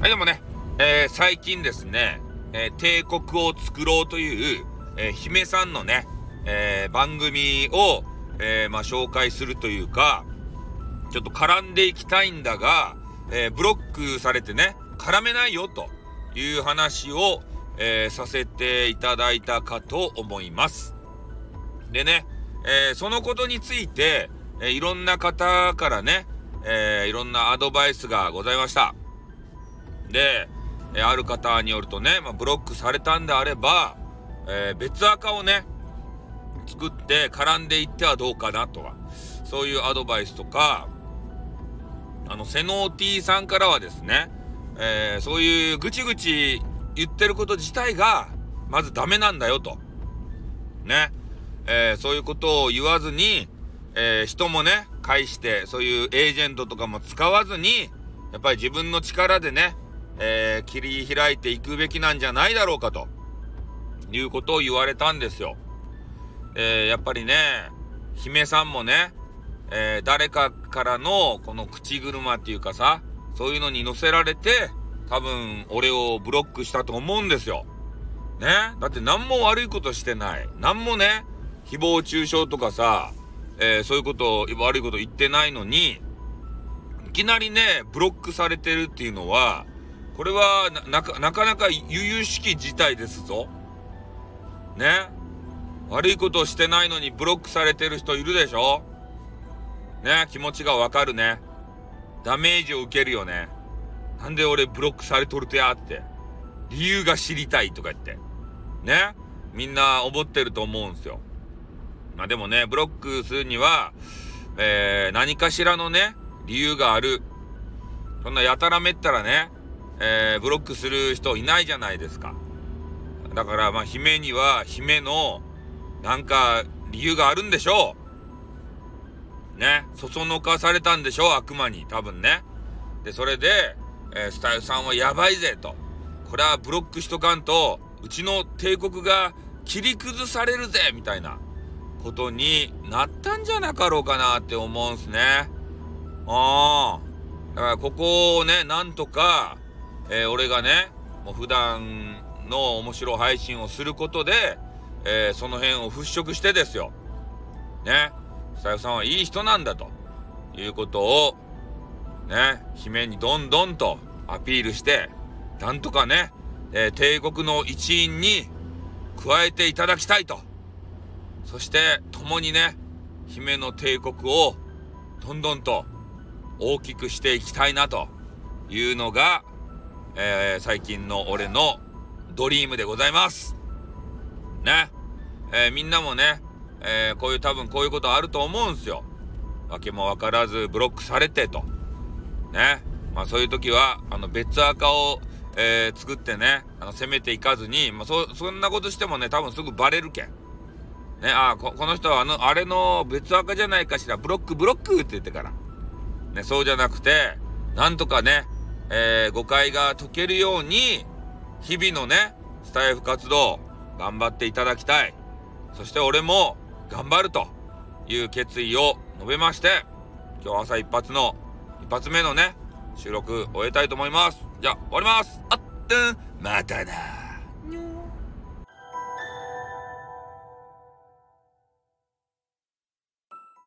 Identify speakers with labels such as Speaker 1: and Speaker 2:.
Speaker 1: はい、でもね、えー、最近ですね、えー、帝国を作ろうという、えー、姫さんのね、えー、番組を、えー、まあ、紹介するというか、ちょっと絡んでいきたいんだが、えー、ブロックされてね、絡めないよという話を、えー、させていただいたかと思います。でね、えー、そのことについて、え、いろんな方からね、え、いろんなアドバイスがございました。で、えある方によるとね、まあ、ブロックされたんであれば、え別アカをね、作って絡んでいってはどうかなとか、そういうアドバイスとか、あの、セノーティーさんからはですね、えー、そういうぐちぐち言ってること自体が、まずダメなんだよと。ね。えー、そういうことを言わずに、えー、人もね、介して、そういうエージェントとかも使わずに、やっぱり自分の力でね、えー、切り開いていくべきなんじゃないだろうかと、いうことを言われたんですよ。えー、やっぱりね、姫さんもね、えー、誰かからのこの口車っていうかさ、そういうのに乗せられて、多分俺をブロックしたと思うんですよ。ね？だって何も悪いことしてない。何もね、誹謗中傷とかさ、えー、そういうこと、悪いこと言ってないのに、いきなりね、ブロックされてるっていうのは、これはなかなか悠々しき事態ですぞ。ね悪いことをしてないのにブロックされてる人いるでしょね気持ちがわかるね。ダメージを受けるよね。なんで俺ブロックされとるとやって。理由が知りたいとか言って。ねみんな思ってると思うんすよ。まあでもね、ブロックするには、えー、何かしらのね、理由がある。そんなやたらめったらね、えー、ブロックする人いないじゃないですか。だからまあ姫には姫のなんか理由があるんでしょう。ね。そそのかされたんでしょう悪魔に。多分ね。で、それで、えー、スタイルさんはやばいぜと。これはブロックしとかんと、うちの帝国が切り崩されるぜみたいなことになったんじゃなかろうかなって思うんすね。ああ。だからここをね、なんとか、えー、俺がね、もう普段の面白配信をすることで、えー、その辺を払拭してですよ。ね。スタイフさんはいい人なんだということを、ね、姫にどんどんとアピールして、なんとかね、えー、帝国の一員に加えていただきたいと。そして、共にね、姫の帝国をどんどんと大きくしていきたいなというのが、えー、最近の俺のドリームでございます。ね。えー、みんなもね、えー、こういう多分こういうことあると思うんすよ。わけもわからずブロックされてと。ね。まあそういう時は、あの別アカを、えー、作ってね、あの攻めていかずに、まあそ、そんなことしてもね、多分すぐバレるけん。ね、あこ、この人はあの、あれの別アカじゃないかしら、ブロックブロックって言ってから。ね、そうじゃなくて、なんとかね、えー、誤解が解けるように、日々のね、スタイフ活動、頑張っていただきたい。そして俺も、頑張るという決意を述べまして、今日朝一発の、一発目のね、収録終えたいと思います。じゃあ、終わります。あっ、てん、またな